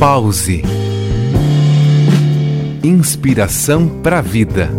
Pause. Inspiração para a vida.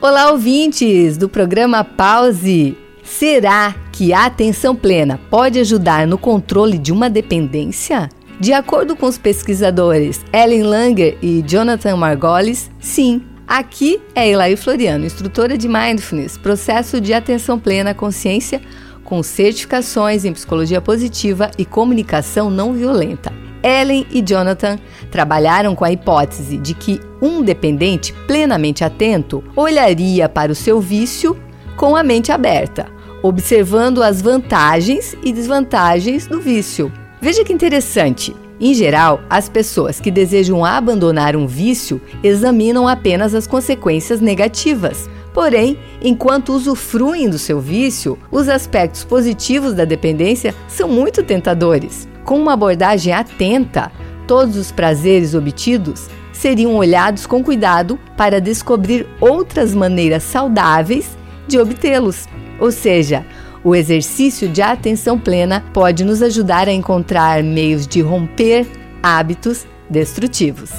Olá, ouvintes do programa Pause. Será que a atenção plena pode ajudar no controle de uma dependência? De acordo com os pesquisadores Ellen Langer e Jonathan Margolis, sim. Aqui é Elaí Floriano, instrutora de Mindfulness, processo de atenção plena à consciência, com certificações em psicologia positiva e comunicação não violenta. Ellen e Jonathan trabalharam com a hipótese de que um dependente plenamente atento olharia para o seu vício com a mente aberta, observando as vantagens e desvantagens do vício. Veja que interessante. Em geral, as pessoas que desejam abandonar um vício examinam apenas as consequências negativas. Porém, enquanto usufruem do seu vício, os aspectos positivos da dependência são muito tentadores. Com uma abordagem atenta, todos os prazeres obtidos seriam olhados com cuidado para descobrir outras maneiras saudáveis de obtê-los. Ou seja, o exercício de atenção plena pode nos ajudar a encontrar meios de romper hábitos destrutivos.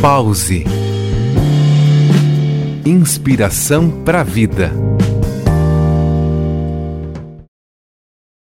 Pause. Inspiração para a vida.